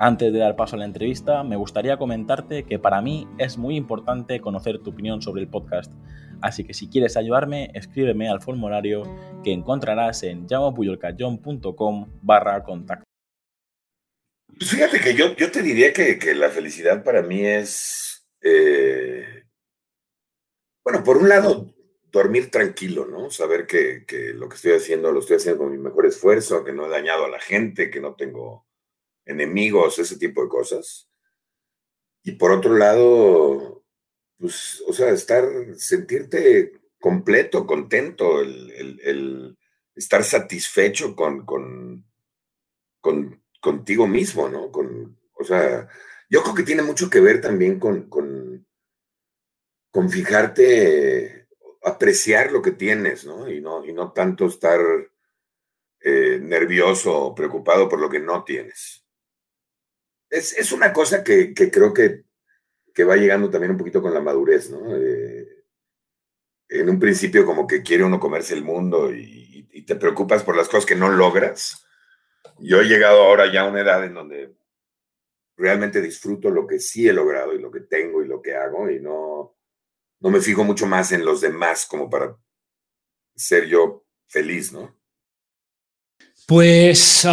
Antes de dar paso a la entrevista, me gustaría comentarte que para mí es muy importante conocer tu opinión sobre el podcast. Así que si quieres ayudarme, escríbeme al formulario que encontrarás en llamopuyolcayón.com barra contacto. Pues fíjate que yo, yo te diría que, la felicidad para mí es, eh, bueno, por un lado, dormir tranquilo, ¿no? Saber que, que, lo que estoy haciendo lo estoy haciendo con mi mejor esfuerzo, que no he dañado a la gente, que no tengo enemigos, ese tipo de cosas. Y por otro lado, pues, o sea, estar, sentirte completo, contento, el, estar satisfecho con, con, con, contigo mismo, ¿no? Con, o sea, yo creo que tiene mucho que ver también con, con, con fijarte, apreciar lo que tienes, ¿no? Y no, y no tanto estar eh, nervioso o preocupado por lo que no tienes es, una cosa que, creo que, va llegando también un poquito con la madurez, ¿no? Eh, en un principio como que quiere uno comerse el mundo y, te preocupas por las cosas que no logras. Yo he llegado ahora ya a una edad en donde realmente disfruto lo que sí he logrado y lo que tengo y lo que hago y no, no me fijo mucho más en los demás como para ser yo feliz, ¿no? Pues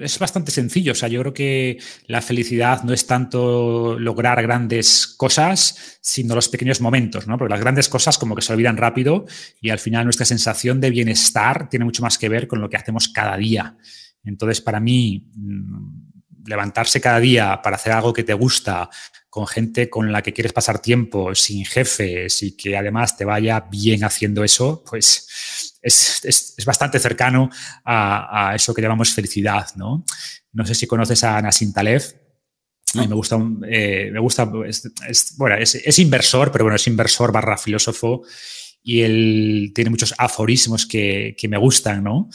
es bastante sencillo. O sea, yo creo que la felicidad no es tanto lograr grandes cosas, sino los pequeños momentos, ¿no? Porque las grandes cosas como que se olvidan rápido y al final nuestra sensación de bienestar tiene mucho más que ver con lo que hacemos cada día. Entonces, para mí, mm, levantarse cada día para hacer algo que te gusta, con gente con la que quieres pasar tiempo, sin jefes y que además te vaya bien haciendo eso, pues es, bastante cercano a, eso que llamamos felicidad, ¿no? No sé si conoces a Nassim Taleb. A me gusta, eh, me gusta es, bueno, es, inversor, pero bueno, es inversor barra filósofo y él tiene muchos aforismos que, que me gustan, ¿no?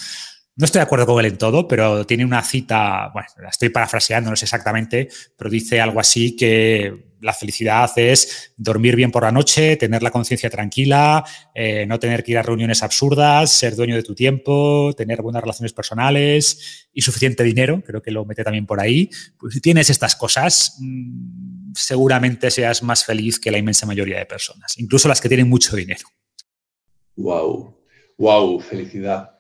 No estoy de acuerdo con él en todo, pero tiene una cita, bueno, la estoy parafraseando, no sé exactamente, pero dice algo así que la felicidad es dormir bien por la noche, tener la conciencia tranquila, eh, no tener que ir a reuniones absurdas, ser dueño de tu tiempo, tener buenas relaciones personales y suficiente dinero, creo que lo mete también por ahí. Pues si tienes estas cosas, mm, seguramente seas más feliz que la inmensa mayoría de personas, incluso las que tienen mucho dinero. Wow, wow, felicidad.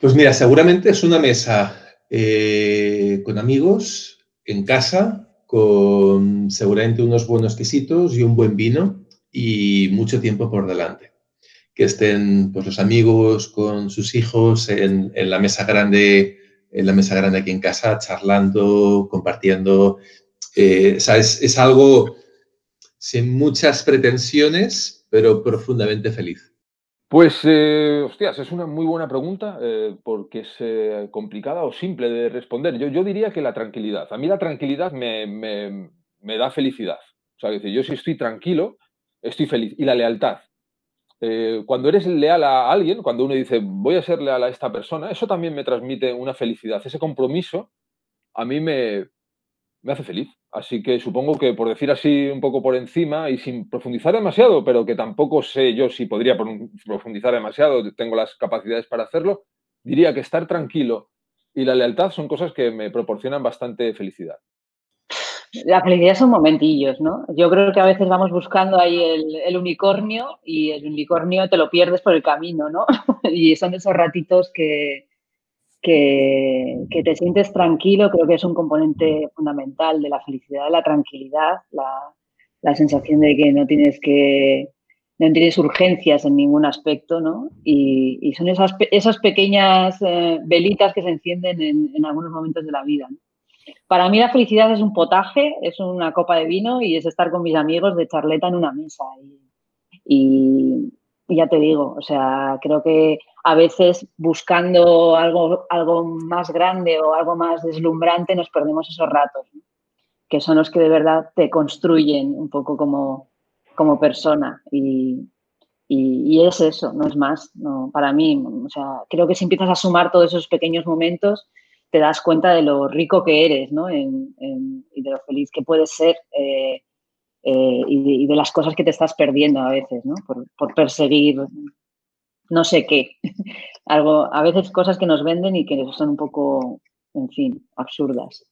Pues mira, seguramente es una mesa eh, con amigos, en casa, con seguramente unos buenos quesitos y un buen vino y mucho tiempo por delante. Que estén pues, los amigos con sus hijos en, la mesa grande, en la mesa grande aquí en casa, charlando, compartiendo. Eh, es algo sin muchas pretensiones, pero profundamente feliz. Pues, eh, hostias, es una muy buena pregunta eh, porque es eh, complicada o simple de responder. Yo, diría que la tranquilidad. A mí la tranquilidad me, da felicidad. O sea, yo si estoy tranquilo, estoy feliz. Y la lealtad. cuando eres leal a alguien, cuando uno dice voy a ser leal a esta persona, eso también me transmite una felicidad. Ese compromiso a mí me hace feliz. Así que supongo que por decir así un poco por encima y sin profundizar demasiado, pero que tampoco sé yo si podría profundizar demasiado, tengo las capacidades para hacerlo, diría que estar tranquilo y la lealtad son cosas que me proporcionan bastante felicidad. La felicidad son momentillos, ¿no? Yo creo que a veces vamos buscando ahí el, el unicornio y el unicornio te lo pierdes por el camino, ¿no? y son esos ratitos que, que, te sientes tranquilo, creo que es un componente fundamental de la felicidad, la tranquilidad, la, sensación de que no tienes que no tienes urgencias en ningún aspecto, ¿no? Y, son esas, esas pequeñas eh, velitas que se encienden en, algunos momentos de la vida. Para mí la felicidad es un potaje, es una copa de vino y es estar con mis amigos de charleta en una mesa. y ya te digo, o sea, creo que a veces buscando algo, algo más grande o algo más deslumbrante nos perdemos esos ratos. que son los que de verdad te construyen un poco como, como persona. Y, y, es eso, no es más. No, para mí, o sea, creo que si empiezas a sumar todos esos pequeños momentos, te das cuenta de lo rico que eres, ¿no? En, y de lo feliz que puedes ser eh, eh, y, de, las cosas que te estás perdiendo a veces, ¿no? Por, perseguir no sé qué. Algo, a veces cosas que nos venden y que son un poco, en fin, absurdas.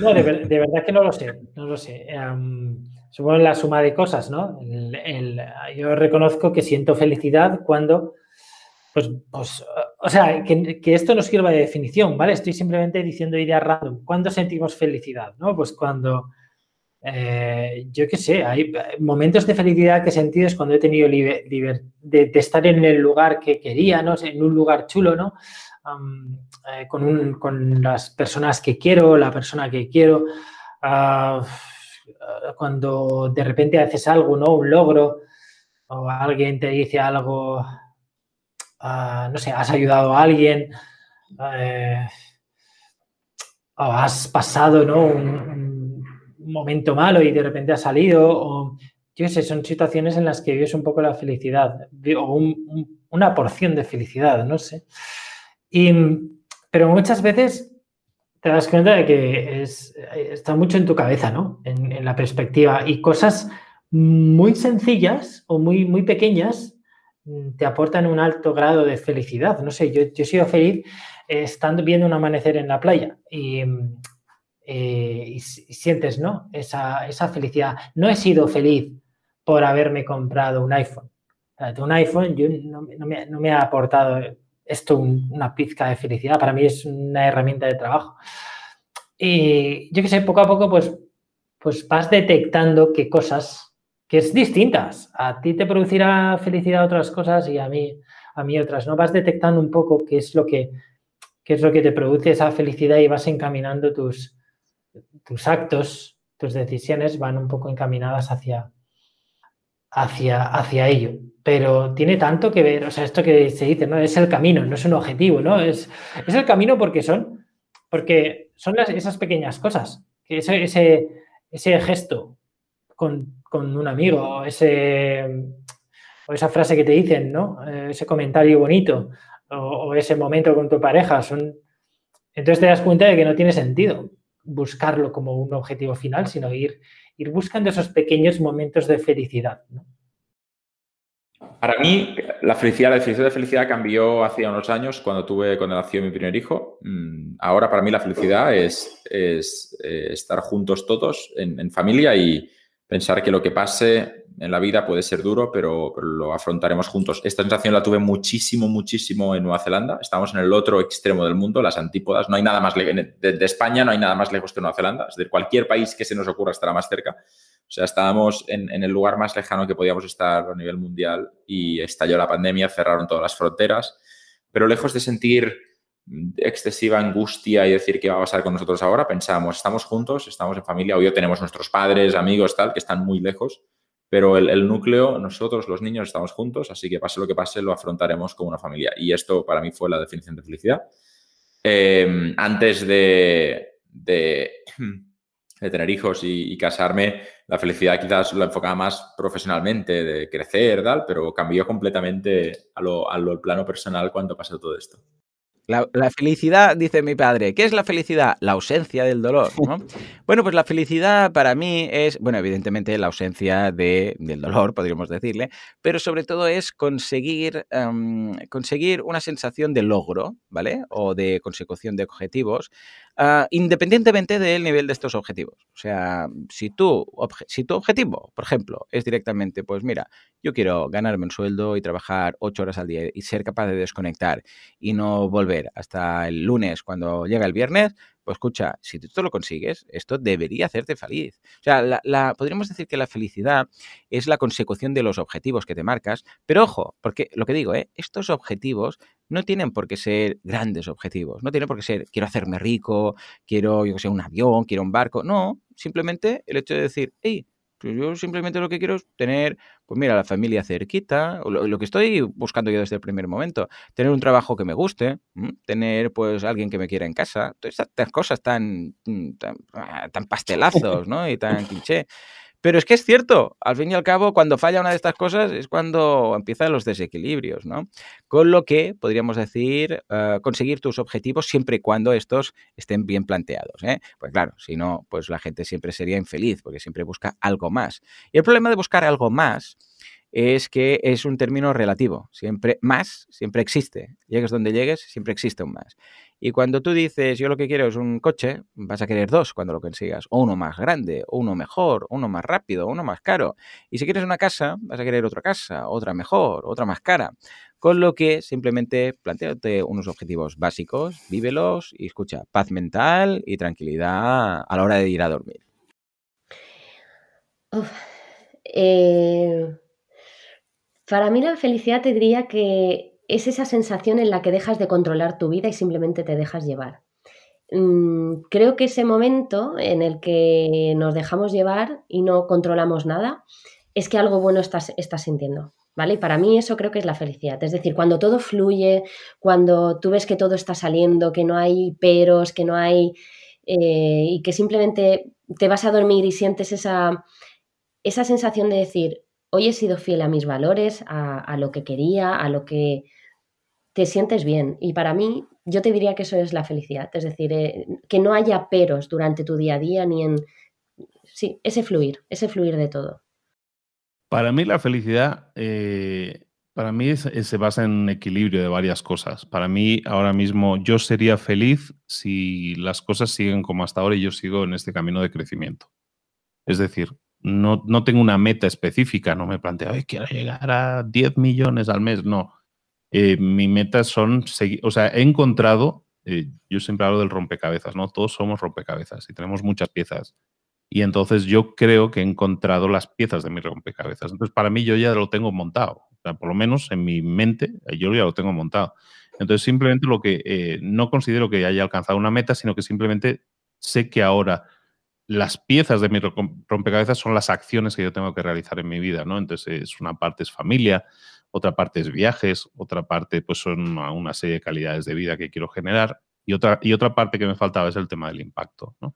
No, de, verdad que no lo sé, no lo sé. supongo la suma de cosas, ¿no? yo reconozco que siento felicidad cuando, pues, pues o sea, que, esto no sirva de definición, ¿vale? Estoy simplemente diciendo ideas random. ¿Cuándo sentimos felicidad, no? Pues cuando, eh, yo qué sé, hay momentos de felicidad que he sentido es cuando he tenido de, de, estar en el lugar que quería. En un lugar chulo, ¿no? Eh, con, las personas que quiero, la persona que quiero, ah, cuando de repente haces algo, ¿no? Un logro, o alguien te dice algo, ah, no sé, has ayudado a alguien, eh, o has pasado, ¿no? Un, momento malo y de repente ha salido, o yo sé, son situaciones en las que vives un poco la felicidad, o una porción de felicidad, no sé. Y pero muchas veces te das cuenta de que está mucho en tu cabeza, ¿no? En, la perspectiva. Y cosas muy sencillas o muy, muy pequeñas mm, te aportan un alto grado de felicidad. No sé, yo, yo he sido feliz estando viendo un amanecer en la playa y, eh, sientes, ¿no? Esa, felicidad. No he sido feliz por haberme comprado un iPhone. un iPhone yo, no, me, no me ha aportado esto una pizca de felicidad. Para mí es una herramienta de trabajo. Y yo que sé, poco a poco, pues, pues vas detectando qué cosas, que es distintas. A ti te producirá felicidad otras cosas y a mí, a mí otras. ¿no? Vas detectando un poco qué es lo que, qué es lo que te produce esa felicidad y vas encaminando tus, tus actos, tus decisiones van un poco encaminadas hacia, hacia, hacia ello. Pero tiene tanto que ver, o sea, esto que se dice, ¿no? Es el camino, no es un objetivo, ¿no? Es, es el camino porque son, porque son las, esas pequeñas cosas, que ese, ese, gesto con, con, un amigo, ese, o esa frase que te dicen, ¿no? Eh, ese comentario bonito, o, o ese momento con tu pareja, son... Entonces te das cuenta de que no tiene sentido buscarlo como un objetivo final, sino ir, ir buscando esos pequeños momentos de felicidad. Para mí, la felicidad, la definición de felicidad cambió hace unos años cuando tuve, cuando nació mi primer hijo. Mm, ahora para mí la felicidad es, es eh, estar juntos todos en, familia y pensar que lo que pase en la vida puede ser duro, pero, lo afrontaremos juntos. Esta sensación la tuve muchísimo, muchísimo en Nueva Zelanda. Estamos en el otro extremo del mundo, las antípodas. No hay nada más de, de España, no hay nada más lejos que Nueva Zelanda. Es decir, cualquier país que se nos ocurra estará más cerca. O sea, estábamos en, en, el lugar más lejano que podíamos estar a nivel mundial y estalló la pandemia, cerraron todas las fronteras. Pero lejos de sentir excesiva angustia y decir qué va a pasar con nosotros ahora, pensamos, estamos juntos, estamos en familia, hoy tenemos nuestros padres, amigos, tal, que están muy lejos pero el, núcleo, nosotros los niños estamos juntos, así que pase lo que pase, lo afrontaremos como una familia. Y esto para mí fue la definición de felicidad. Em, antes de, de, tener hijos y, casarme, la felicidad quizás lo enfocaba más profesionalmente, de crecer, tal, pero cambió completamente a lo, a lo plano personal cuando pasó todo esto. La, felicidad, dice mi padre, ¿qué es la felicidad? La ausencia del dolor. bueno, pues la felicidad para mí es, bueno, evidentemente la ausencia de, del dolor, podríamos decirle, pero sobre todo es conseguir, em, conseguir una sensación de logro, ¿vale? O de consecución de objetivos, Ah, independientemente del nivel de estos objetivos. O sea, si tu, si tu objetivo, por ejemplo, es directamente, pues mira, yo quiero ganarme un sueldo y trabajar ocho horas al día y ser capaz de desconectar y no volver hasta el lunes cuando llega el viernes, pues escucha, si tú lo consigues, esto debería hacerte feliz. O sea, la, podríamos decir que la felicidad es la consecución de los objetivos que te marcas, pero ojo, porque lo que digo, ¿eh? estos objetivos no tienen por qué ser grandes objetivos, no tienen por qué ser quiero hacerme rico, quiero, yo que sé, un avión, quiero un barco, no, simplemente el hecho de decir, hey, Pues yo simplemente lo que quiero es tener, pues mira, la familia cerquita, o lo, que estoy buscando yo desde el primer momento, tener un trabajo que me guste, tener pues alguien que me quiera en casa, todas estas cosas tan, mm, tan, ah, tan pastelazos, ¿no? Y tan cliché. Pero es que es cierto, al fin y al cabo, cuando falla una de estas cosas es cuando empiezan los desequilibrios, ¿no? Con lo que podríamos decir, eh, conseguir tus objetivos siempre y cuando estos estén bien planteados, ¿eh? Pues claro, si no, pues la gente siempre sería infeliz porque siempre busca algo más. Y el problema de buscar algo más es que es un término relativo. Siempre más, siempre existe. Llegues donde llegues, siempre existe un más. Y cuando tú dices, yo lo que quiero es un coche, vas a querer dos cuando lo consigas. O uno más grande, o uno mejor, uno más rápido, uno más caro. Y si quieres una casa, vas a querer otra casa, otra mejor, otra más cara. Con lo que simplemente planteate unos objetivos básicos, vívelos y escucha, paz mental y tranquilidad a la hora de ir a dormir. Eh, para mí la felicidad te diría que es esa sensación en la que dejas de controlar tu vida y simplemente te dejas llevar. Mm, creo que ese momento en el que nos dejamos llevar y no controlamos nada es que algo bueno estás, sintiendo. ¿Vale? Y para mí eso creo que es la felicidad. Es decir, cuando todo fluye, cuando tú ves que todo está saliendo, que no hay peros, que no hay... Eh, y que simplemente te vas a dormir y sientes esa, esa sensación de decir, hoy he sido fiel a mis valores, a, lo que quería, a lo que te sientes bien. Y para mí, yo te diría que eso es la felicidad. Es decir, eh, que no haya peros durante tu día a día ni en... Sí, ese fluir, ese fluir de todo. Para mí la felicidad, eh, para mí se basa en un equilibrio de varias cosas. Para mí ahora mismo yo sería feliz si las cosas siguen como hasta ahora y yo sigo en este camino de crecimiento. Es decir, no, no tengo una meta específica, no me planteo, quiero llegar a 10 millones al mes, no. Eh, mi meta son o sea, he encontrado, eh, yo siempre hablo del rompecabezas, ¿no? Todos somos rompecabezas y tenemos muchas piezas. Y entonces yo creo que he encontrado las piezas de mi rompecabezas. Entonces, para mí yo ya lo tengo montado. O sea, por lo menos en mi mente, yo ya lo tengo montado. Entonces, simplemente lo que eh, no considero que haya alcanzado una meta, sino que simplemente sé que ahora las piezas de mi rompecabezas son las acciones que yo tengo que realizar en mi vida, ¿no? Entonces, es una parte es familia, otra parte es viajes, otra parte pues son una, serie de calidades de vida que quiero generar y otra, y otra parte que me faltaba es el tema del impacto, ¿no?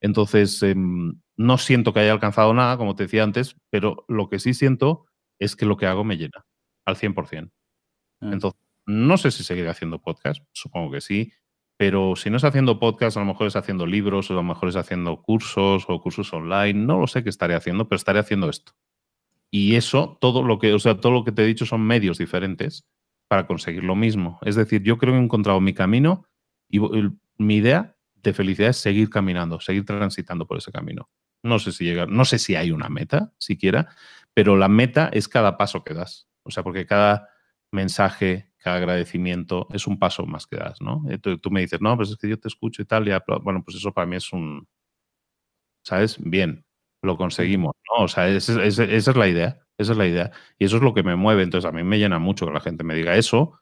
Entonces, em, no siento que haya alcanzado nada, como te decía antes, pero lo que sí siento es que lo que hago me llena al 100%. Mm. Entonces, no sé si seguiré haciendo podcast, supongo que sí, pero si no es haciendo podcast, a lo mejor es haciendo libros, o a lo mejor es haciendo cursos o cursos online. No lo sé qué estaré haciendo, pero estaré haciendo esto. Y eso, todo lo que, o sea, todo lo que te he dicho son medios diferentes para conseguir lo mismo. Es decir, yo creo que he encontrado mi camino y mi idea de felicidad es seguir caminando, seguir transitando por ese camino. No sé si llegar, no sé si hay una meta siquiera, pero la meta es cada paso que das. O sea, porque cada mensaje, cada agradecimiento es un paso más que das, ¿no? Tú, tú, me dices, no, pues es que yo te escucho y tal, y bueno, pues eso para mí es un, ¿sabes? Bien, lo conseguimos, ¿no? O sea, esa, es la idea, esa es la idea. Y eso es lo que me mueve, entonces a mí me llena mucho que la gente me diga eso,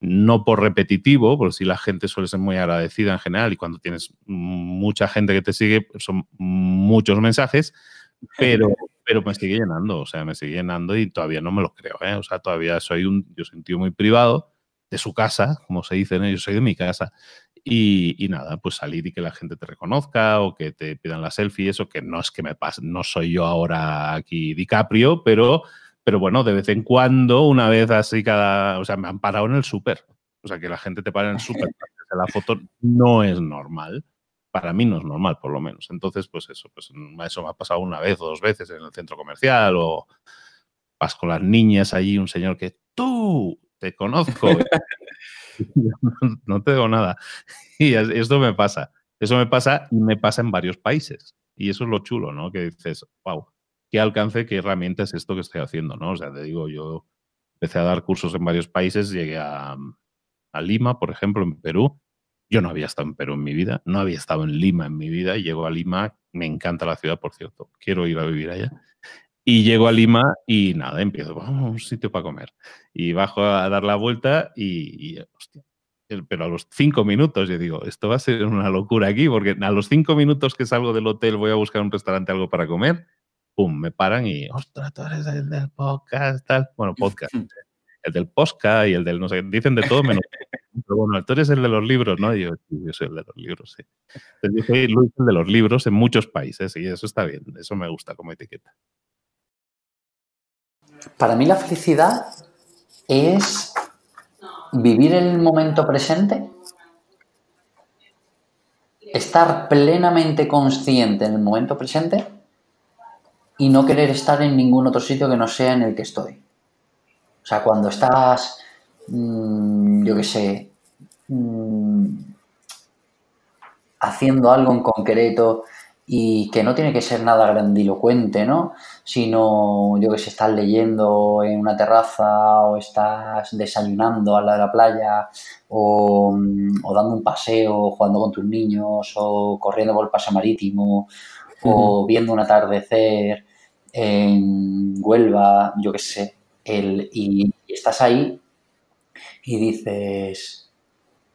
no por repetitivo, porque si la gente suele ser muy agradecida en general y cuando tienes mucha gente que te sigue, son muchos mensajes, pero, pero me sigue llenando, o sea, me sigue llenando y todavía no me lo creo, ¿eh? O sea, todavía soy un, yo sentido muy privado de su casa, como se dice, ¿no? yo soy de mi casa. Y, nada, pues salir y que la gente te reconozca o que te pidan la selfie, eso que no es que me pase, no soy yo ahora aquí DiCaprio, pero, pero bueno, de vez en cuando, una vez así cada, o sea, me han parado en el súper. O sea, que la gente te para en el súper, la foto no es normal para mí no es normal, por lo menos. Entonces, pues eso, pues eso me ha pasado una vez o dos veces en el centro comercial o vas con las niñas allí, un señor que tú te conozco, no te digo nada. Y esto me pasa, eso me pasa y me pasa en varios países. Y eso es lo chulo, ¿no? Que dices, wow, qué alcance, qué herramienta es esto que estoy haciendo, ¿no? O sea, te digo, yo empecé a dar cursos en varios países, llegué a, a Lima, por ejemplo, en Perú, yo no había estado en Perú en mi vida, no había estado en Lima en mi vida, y llego a Lima, me encanta la ciudad, por cierto, quiero ir a vivir allá. Y llego a Lima y nada, empiezo, vamos a un sitio para comer. Y bajo a dar la vuelta y, hostia, pero a los cinco minutos yo digo, esto va a ser una locura aquí, porque a los cinco minutos que salgo del hotel voy a buscar un restaurante, algo para comer, pum, me paran y, ostras, tú eres el del podcast, tal. Bueno, podcast. el del podcast y el del no sé, dicen de todo menos. Pero bueno, tú eres el de los libros, ¿no? yo, yo soy el de los libros, sí. Entonces, yo soy Luis el de los libros en muchos países y eso está bien, eso me gusta como etiqueta. Para mí la felicidad es vivir el momento presente, estar plenamente consciente en el momento presente y no querer estar en ningún otro sitio que no sea en el que estoy. O sea, cuando estás, mm, yo qué sé, mm, haciendo algo en concreto y que no tiene que ser nada grandilocuente, ¿no? Sino, yo que sé, estás leyendo en una terraza o estás desayunando a la de la playa o, o, dando un paseo, jugando con tus niños o corriendo por el paseo marítimo o viendo un atardecer en Huelva, yo qué sé, el, y estás ahí y dices,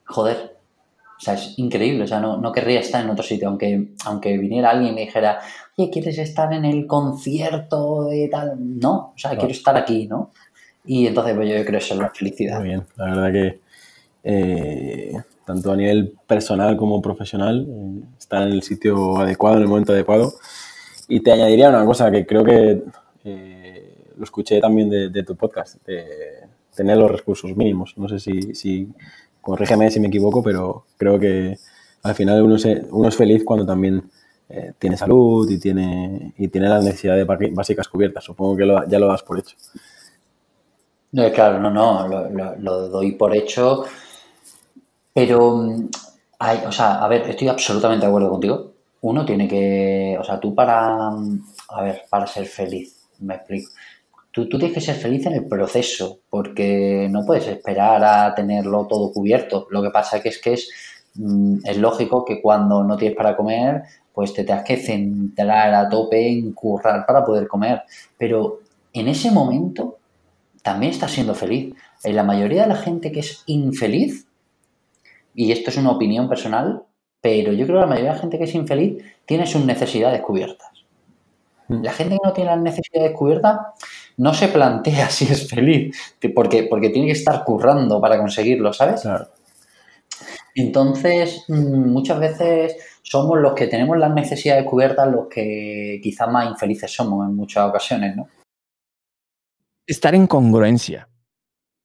joder, o sea, es increíble, o sea, no, no querría estar en otro sitio, aunque, aunque viniera alguien y me dijera, oye, ¿quieres estar en el concierto de tal? No, o sea, quiero estar aquí, ¿no? Y entonces pues, yo creo que eso es la felicidad. Muy bien, la verdad que eh, tanto a nivel personal como profesional, eh, estar en el sitio adecuado, en el momento adecuado. Y te añadiría una cosa que creo que eh, lo escuché también de, tu podcast, de tener los recursos mínimos. No sé si, si corrígeme si me equivoco, pero creo que al final uno, uno es feliz cuando también eh, tiene salud y tiene, y tiene las necesidades básicas cubiertas. Supongo que ya lo das por hecho. No, claro, no, no, lo, doy por hecho, pero mm, hay, o sea, a ver, estoy absolutamente de acuerdo contigo. Uno tiene que, o sea, tú para, mm, a ver, para ser feliz, me explico. Tú, tienes que ser feliz en el proceso, porque no puedes esperar a tenerlo todo cubierto. Lo que pasa que es que es, mm, es lógico que cuando no tienes para comer, pues te tengas que centrar a tope en currar para poder comer. Pero en ese momento también estás siendo feliz. En la mayoría de la gente que es infeliz, y esto es una opinión personal, pero yo creo que la mayoría de la gente que es infeliz tiene sus necesidades cubiertas. Mm. La gente que no tiene las necesidades cubiertas no se plantea si es feliz, porque, porque tiene que estar currando para conseguirlo, ¿sabes? Entonces, mm, muchas veces somos los que tenemos las necesidades cubiertas los que quizás más infelices somos en muchas ocasiones, ¿no? Estar en congruencia.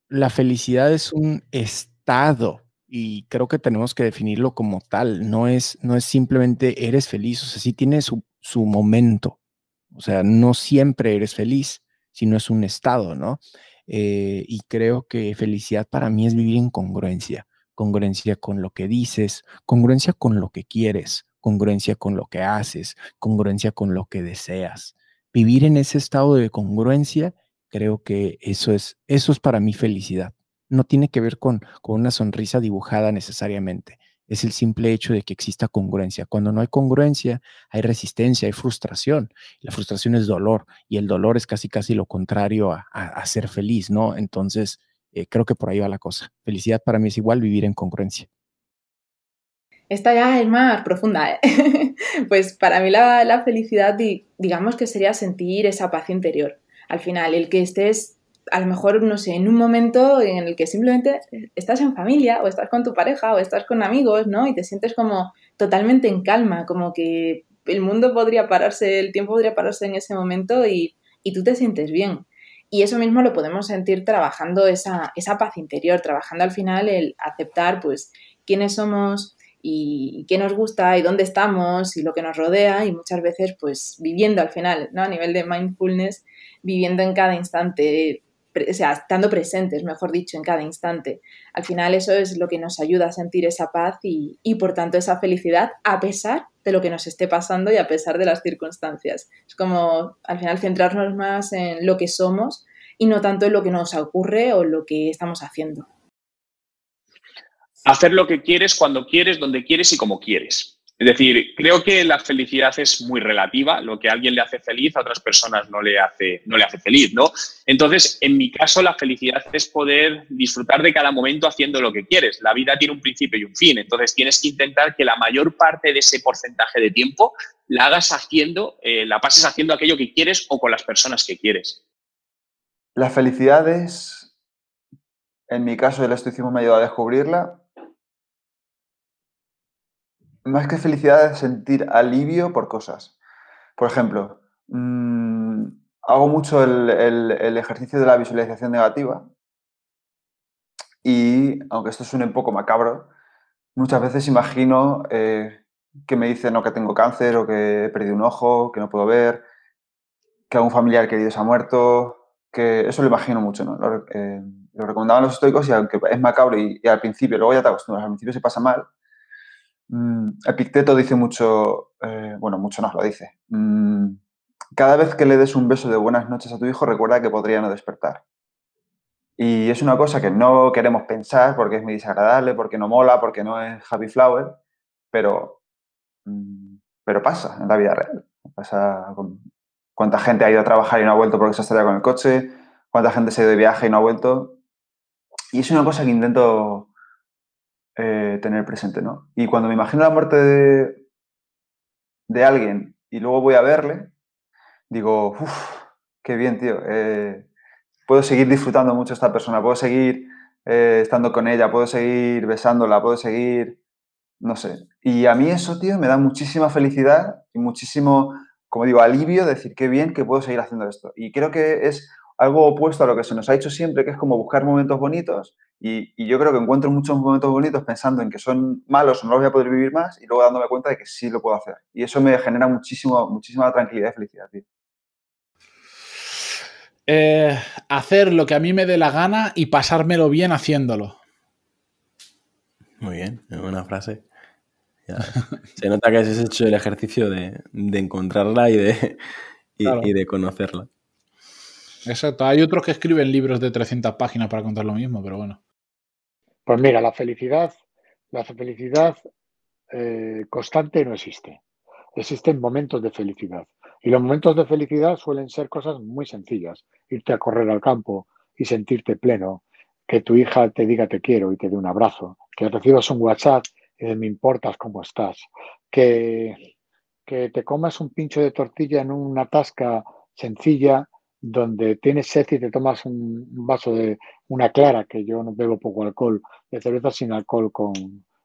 La felicidad es un estado y creo que tenemos que definirlo como tal. No es, no es simplemente eres feliz, o sea, sí tiene su, su momento. O sea, no siempre eres feliz, sino es un estado, ¿no? Eh, y creo que felicidad para mí es vivir en congruencia, congruencia con lo que dices, congruencia con lo que quieres, congruencia con lo que haces, congruencia con lo que deseas. Vivir en ese estado de congruencia, creo que eso es, eso es para mí felicidad. No tiene que ver con, con una sonrisa dibujada necesariamente, es el simple hecho de que exista congruencia. Cuando no hay congruencia, hay resistencia, hay frustración. La frustración es dolor y el dolor es casi casi lo contrario a, ser feliz, ¿no? Entonces, eh, creo que por ahí va la cosa. Felicidad para mí es igual vivir en congruencia. Esta ya es más profunda. ¿eh? pues para mí la, la felicidad, digamos que sería sentir esa paz interior. Al final, el que estés a lo mejor, no sé, en un momento en el que simplemente estás en familia o estás con tu pareja o estás con amigos, ¿no? Y te sientes como totalmente en calma, como que el mundo podría pararse, el tiempo podría pararse en ese momento y, tú te sientes bien. Y eso mismo lo podemos sentir trabajando esa, esa paz interior, trabajando al final el aceptar, pues, quiénes somos, y qué nos gusta y dónde estamos y lo que nos rodea y muchas veces pues viviendo al final, ¿no? A nivel de mindfulness, viviendo en cada instante, o sea, estando presentes, mejor dicho, en cada instante. Al final eso es lo que nos ayuda a sentir esa paz y, por tanto esa felicidad a pesar de lo que nos esté pasando y a pesar de las circunstancias. Es como al final centrarnos más en lo que somos y no tanto en lo que nos ocurre o lo que estamos haciendo. Hacer lo que quieres, cuando quieres, donde quieres y como quieres. Es decir, creo que la felicidad es muy relativa. Lo que a alguien le hace feliz, a otras personas no le hace, no le hace feliz, ¿no? Entonces, en mi caso, la felicidad es poder disfrutar de cada momento haciendo lo que quieres. La vida tiene un principio y un fin. Entonces, tienes que intentar que la mayor parte de ese porcentaje de tiempo la hagas haciendo, eh, la pases haciendo aquello que quieres o con las personas que quieres. La felicidad es, en mi caso, el estoicismo me ha ayudado a descubrirla, más que felicidad es sentir alivio por cosas. Por ejemplo, mm, hago mucho el, ejercicio de la visualización negativa y, aunque esto suene un poco macabro, muchas veces imagino eh, que me dicen no, que tengo cáncer o que he perdido un ojo, que no puedo ver, que algún familiar querido se ha muerto, que eso lo imagino mucho, ¿no? Lo, eh, recomendaban los estoicos y aunque es macabro y, y, al principio, luego ya te acostumbras, al principio se pasa mal, Epicteto dice mucho, eh, bueno, mucho nos lo dice. Mm, cada vez que le des un beso de buenas noches a tu hijo, recuerda que podría no despertar. Y es una cosa que no queremos pensar porque es muy desagradable, porque no mola, porque no es happy flower, pero, mm, pero pasa en la vida real. Pasa con, cuánta gente ha ido a trabajar y no ha vuelto porque se ha estrellado con el coche, cuánta gente se ha ido de viaje y no ha vuelto. Y es una cosa que intento eh, tener presente, ¿no? Y cuando me imagino la muerte de, de alguien y luego voy a verle, digo, uff, qué bien, tío. Eh, puedo seguir disfrutando mucho esta persona, puedo seguir eh, estando con ella, puedo seguir besándola, puedo seguir, no sé. Y a mí eso, tío, me da muchísima felicidad y muchísimo, como digo, alivio de decir qué bien que puedo seguir haciendo esto. Y creo que es algo opuesto a lo que se nos ha hecho siempre, que es como buscar momentos bonitos y, yo creo que encuentro muchos momentos bonitos pensando en que son malos o no los voy a poder vivir más y luego dándome cuenta de que sí lo puedo hacer. Y eso me genera muchísimo, muchísima tranquilidad y felicidad, eh, hacer lo que a mí me dé la gana y pasármelo bien haciéndolo. Muy bien, es una frase. Se nota que has hecho el ejercicio de, encontrarla y de, y de conocerla. Exacto. Hay otros que escriben libros de 300 páginas para contar lo mismo, pero bueno. Pues mira, la felicidad, la felicidad eh, constante no existe. Existen momentos de felicidad. Y los momentos de felicidad suelen ser cosas muy sencillas. Irte a correr al campo y sentirte pleno. Que tu hija te diga te quiero y te dé un abrazo. Que recibas un WhatsApp y me importas cómo estás. Que, que te comas un pincho de tortilla en una tasca sencilla donde tienes sed y te tomas un, vaso de una clara, que yo no bebo poco alcohol, de cerveza sin alcohol con,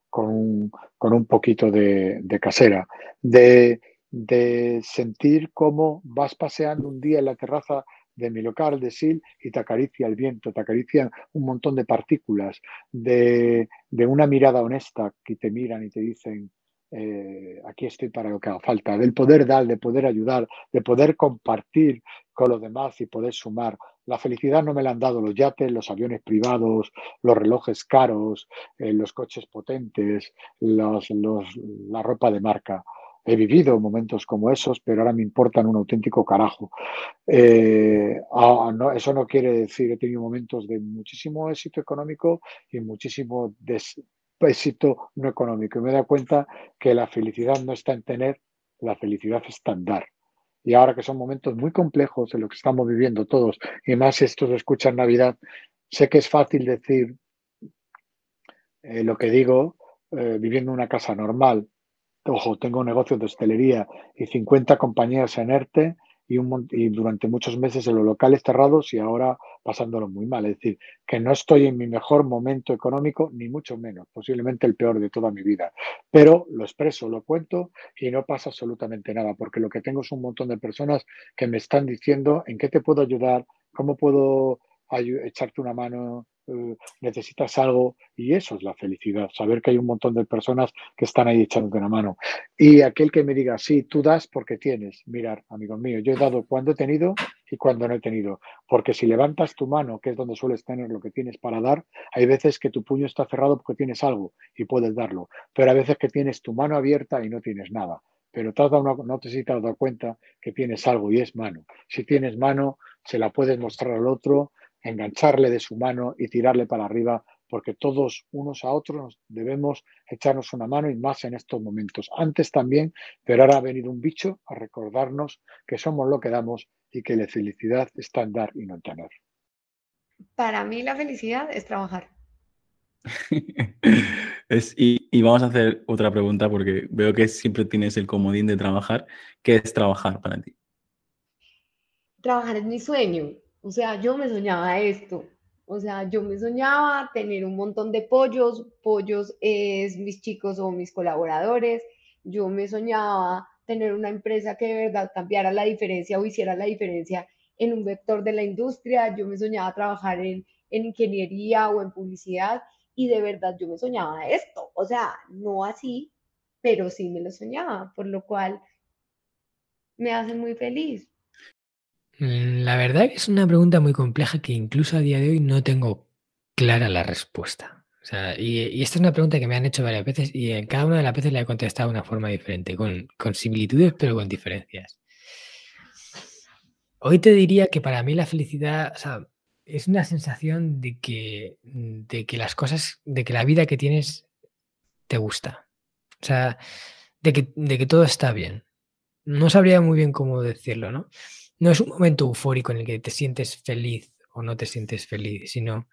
con, un, con un, poquito de, casera, de, de, sentir cómo vas paseando un día en la terraza de mi local de Sil y te acaricia el viento, te acaricia un montón de partículas, de, de una mirada honesta que te miran y te dicen, eh, aquí estoy para lo que haga falta, del poder dar, de poder ayudar, de poder compartir con los demás y poder sumar. La felicidad no me la han dado los yates, los aviones privados, los relojes caros, eh, los coches potentes, los, la ropa de marca. He vivido momentos como esos, pero ahora me importan un auténtico carajo. Eh, ah, no, eso no quiere decir, he tenido momentos de muchísimo éxito económico y muchísimo des, éxito no económico. Y me he dado cuenta que la felicidad no está en tener, la felicidad está en dar. Y ahora que son momentos muy complejos en lo que estamos viviendo todos, y más si esto se escucha en Navidad, sé que es fácil decir eh, lo que digo eh, viviendo en una casa normal. Ojo, tengo un negocio de hostelería y 50 compañías en ERTE y, durante muchos meses en los locales cerrados y ahora pasándolo muy mal. Es decir, que no estoy en mi mejor momento económico, ni mucho menos, posiblemente el peor de toda mi vida. Pero lo expreso, lo cuento y no pasa absolutamente nada, porque lo que tengo es un montón de personas que me están diciendo en qué te puedo ayudar, cómo puedo echarte una mano, eh, necesitas algo. Y eso es la felicidad, saber que hay un montón de personas que están ahí echándote una mano. Y aquel que me diga, sí, tú das porque tienes, mirar, amigo mío, yo he dado cuando he tenido y cuando no he tenido, porque si levantas tu mano, que es donde sueles tener lo que tienes para dar, hay veces que tu puño está cerrado porque tienes algo y puedes darlo, pero hay veces que tienes tu mano abierta y no tienes nada. Pero te no te has dado cuenta que tienes algo y es mano. Si tienes mano, se la puedes mostrar al otro engancharle de su mano y tirarle para arriba porque todos unos a otros debemos echarnos una mano y más en estos momentos. Antes también, pero ahora ha venido un bicho a recordarnos que somos lo que damos y que la felicidad está en dar y no en tener. Para mí la felicidad es trabajar. Es- y, y vamos a hacer otra pregunta porque veo que siempre tienes el comodín de trabajar. ¿Qué es trabajar para ti? Trabajar es mi sueño. O sea, yo me soñaba esto. O sea, yo me soñaba tener un montón de pollos. Pollos es mis chicos o mis colaboradores. Yo me soñaba tener una empresa que de verdad cambiara la diferencia o hiciera la diferencia en un vector de la industria. Yo me soñaba trabajar en, en ingeniería o en publicidad y de verdad yo me soñaba esto. O sea, no así, pero sí me lo soñaba, por lo cual me hace muy feliz. Mm, La verdad es una pregunta muy compleja que incluso a día de hoy no tengo clara la respuesta. O sea, y, esta es una pregunta que me han hecho varias veces y en cada una de las veces la he contestado de una forma diferente, con, similitudes pero con diferencias. Hoy te diría que para mí la felicidad, es una sensación de que, de que las cosas, de que la vida que tienes te gusta. O sea, de que, de que todo está bien. No sabría muy bien cómo decirlo, ¿no? No es un momento eufórico en el que te sientes feliz o no te sientes feliz, sino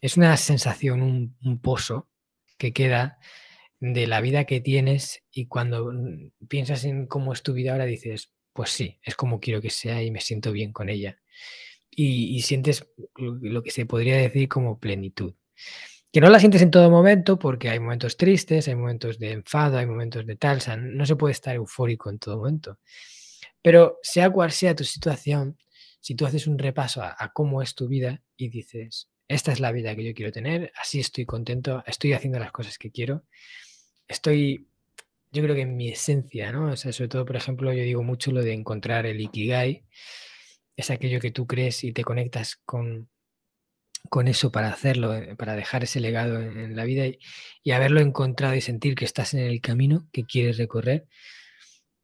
es una sensación, un, pozo que queda de la vida que tienes y cuando mm, piensas en cómo es tu vida ahora dices, pues sí, es como quiero que sea y me siento bien con ella. Y, sientes lo, que se podría decir como plenitud. Que no la sientes en todo momento porque hay momentos tristes, hay momentos de enfado, hay momentos de tal, no se puede estar eufórico en todo momento. Pero sea cual sea tu situación, si tú haces un repaso a, cómo es tu vida y dices, esta es la vida que yo quiero tener, así estoy contento, estoy haciendo las cosas que quiero, estoy, yo creo que en mi esencia, ¿no? O sea, sobre todo, por ejemplo, yo digo mucho lo de encontrar el ikigai, es aquello que tú crees y te conectas con, con eso para hacerlo, eh, para dejar ese legado en, en la vida y, y haberlo encontrado y sentir que estás en el camino que quieres recorrer.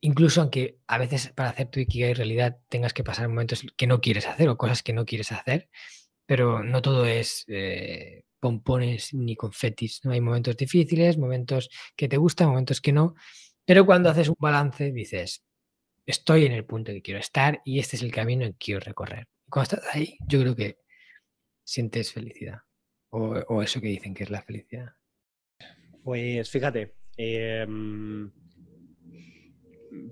Incluso aunque a veces para hacer tu Ikigai realidad tengas que pasar momentos que no quieres hacer o cosas que no quieres hacer, pero no todo es eh, pompones ni confetis. Hay momentos difíciles, momentos que te gustan, momentos que no, pero cuando haces un balance dices, estoy en el punto que quiero estar y este es el camino que quiero recorrer. Cuando estás ahí, yo creo que sientes felicidad o, eso que dicen que es la felicidad. Pues fíjate, eh,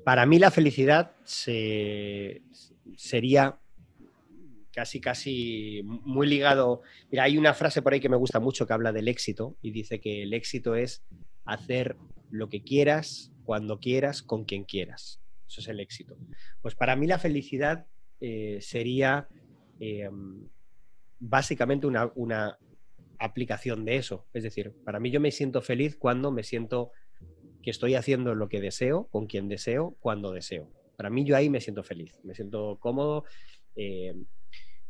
para mí la felicidad se- sería casi, casi muy ligado. Mira, hay una frase por ahí que me gusta mucho que habla del éxito y dice que el éxito es hacer lo que quieras, cuando quieras, con quien quieras. Eso es el éxito. Pues para mí la felicidad eh, sería eh, básicamente una, una aplicación de eso. Es decir, para mí yo me siento feliz cuando me siento que estoy haciendo lo que deseo, con quien deseo, cuando deseo. Para mí yo ahí me siento feliz, me siento cómodo, eh,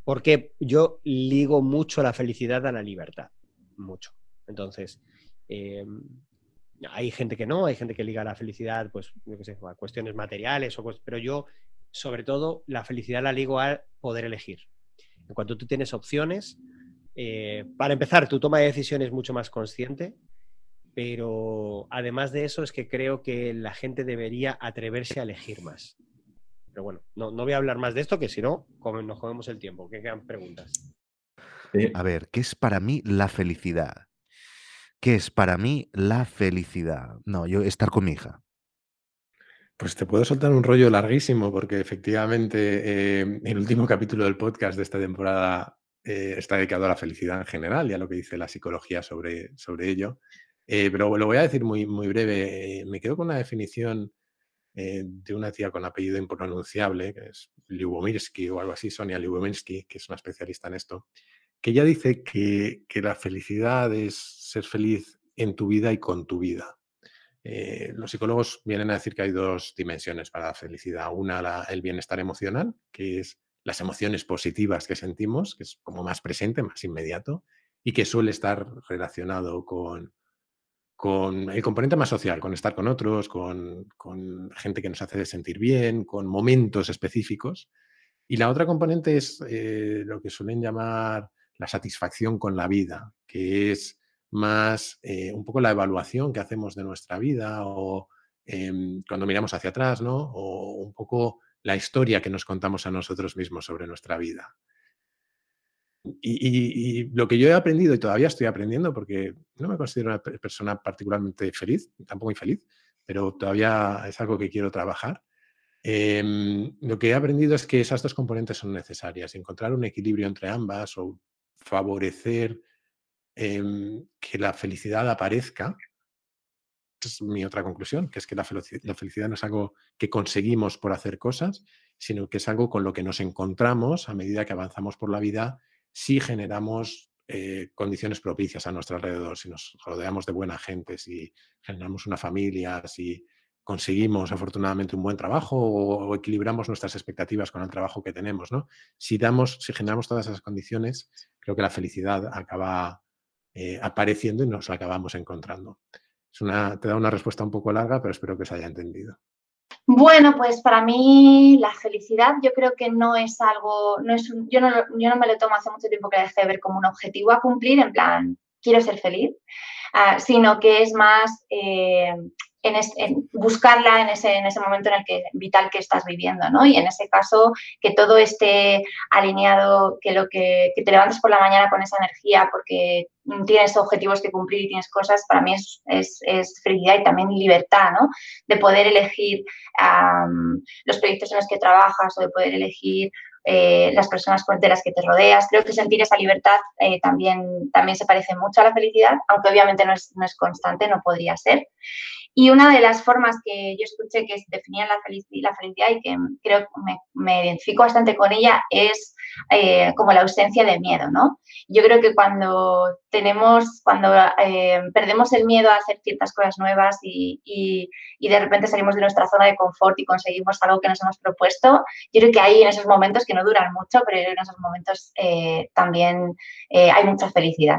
porque yo ligo mucho la felicidad a la libertad, mucho. Entonces, eh, hay gente que no, hay gente que liga la felicidad, pues, yo sé, a cuestiones materiales, o pero yo, sobre todo, la felicidad la ligo a poder elegir. En cuanto tú tienes opciones, eh, para empezar, tu toma de decisiones es mucho más consciente, pero además de eso es que creo que la gente debería atreverse a elegir más. Pero bueno, no, no voy a hablar más de esto, que si no, come- nos comemos el tiempo. ¿Qué quedan preguntas? A ver, ¿qué es para mí la felicidad? ¿Qué es para mí la felicidad? No, yo estar con mi hija. Pues te puedo soltar un rollo larguísimo porque efectivamente eh, el último capítulo del podcast de esta temporada eh, está dedicado a la felicidad en general y a lo que dice la psicología sobre, sobre ello. Eh, pero lo voy a decir muy, muy breve. Eh, me quedo con una definición eh, de una tía con apellido impronunciable, que es Lyubomirsky o algo así, Sonia Lyubomirsky, que es una especialista en esto, que ella dice que, que la felicidad es ser feliz en tu vida y con tu vida. Eh, los psicólogos vienen a decir que hay dos dimensiones para la felicidad. Una, la- el bienestar emocional, que es las emociones positivas que sentimos, que es como más presente, más inmediato, y que suele estar relacionado con, con el componente más social, con estar con otros, con, con gente que nos hace sentir bien, con momentos específicos. Y la otra componente es eh, lo que suelen llamar la satisfacción con la vida, que es más eh, un poco la evaluación que hacemos de nuestra vida o em, cuando miramos hacia atrás, ¿no? O un poco la historia que nos contamos a nosotros mismos sobre nuestra vida. Y, lo que yo he aprendido y todavía estoy aprendiendo, porque no me considero una persona particularmente feliz, tampoco infeliz, pero todavía es algo que quiero trabajar. Em, lo que he aprendido es que esas dos componentes son necesarias, encontrar un equilibrio entre ambas o favorecer em, que la felicidad aparezca. es mi otra conclusión, que es que la felicidad no es algo que conseguimos por hacer cosas, sino que es algo con lo que nos encontramos a medida que avanzamos por la vida si generamos eh, condiciones propicias a nuestro alrededor, si nos rodeamos de buena gente, si generamos una familia, si conseguimos afortunadamente un buen trabajo o, equilibramos nuestras expectativas con el trabajo que tenemos, ¿no? Si damos, si generamos todas esas condiciones, creo que la felicidad acaba eh, apareciendo y nos la acabamos encontrando. Es una, te da una respuesta un poco larga, pero espero que se haya entendido. Bueno, pues para mí la felicidad yo creo que no es algo, no es yo, no, yo no me lo tomo hace mucho tiempo que dejé de ver como un objetivo a cumplir, en plan, quiero ser feliz, ah, sino que es más eh, en, buscarla en ese, en ese momento en el que vital que estás viviendo, ¿no? Y en ese caso, que todo esté alineado, que lo que, te levantes por la mañana con esa energía porque tienes objetivos que cumplir y tienes cosas, para mí es, es, es felicidad y también libertad, ¿no? De poder elegir los proyectos en los que trabajas o de poder elegir eh, las personas de las que te rodeas. Creo que sentir esa libertad eh, también, también se parece mucho a la felicidad, aunque obviamente no es, no es constante, no podría ser. Y una de las formas que yo escuché que definían la, la felicidad y que creo que me, identifico bastante con ella es eh, como la ausencia de miedo, ¿no? Yo creo que cuando tenemos, cuando eh, perdemos el miedo a hacer ciertas cosas nuevas y, y, de repente salimos de nuestra zona de confort y conseguimos algo que nos hemos propuesto, yo creo que hay en esos momentos que no duran mucho, pero en esos momentos eh, también hay mucha felicidad.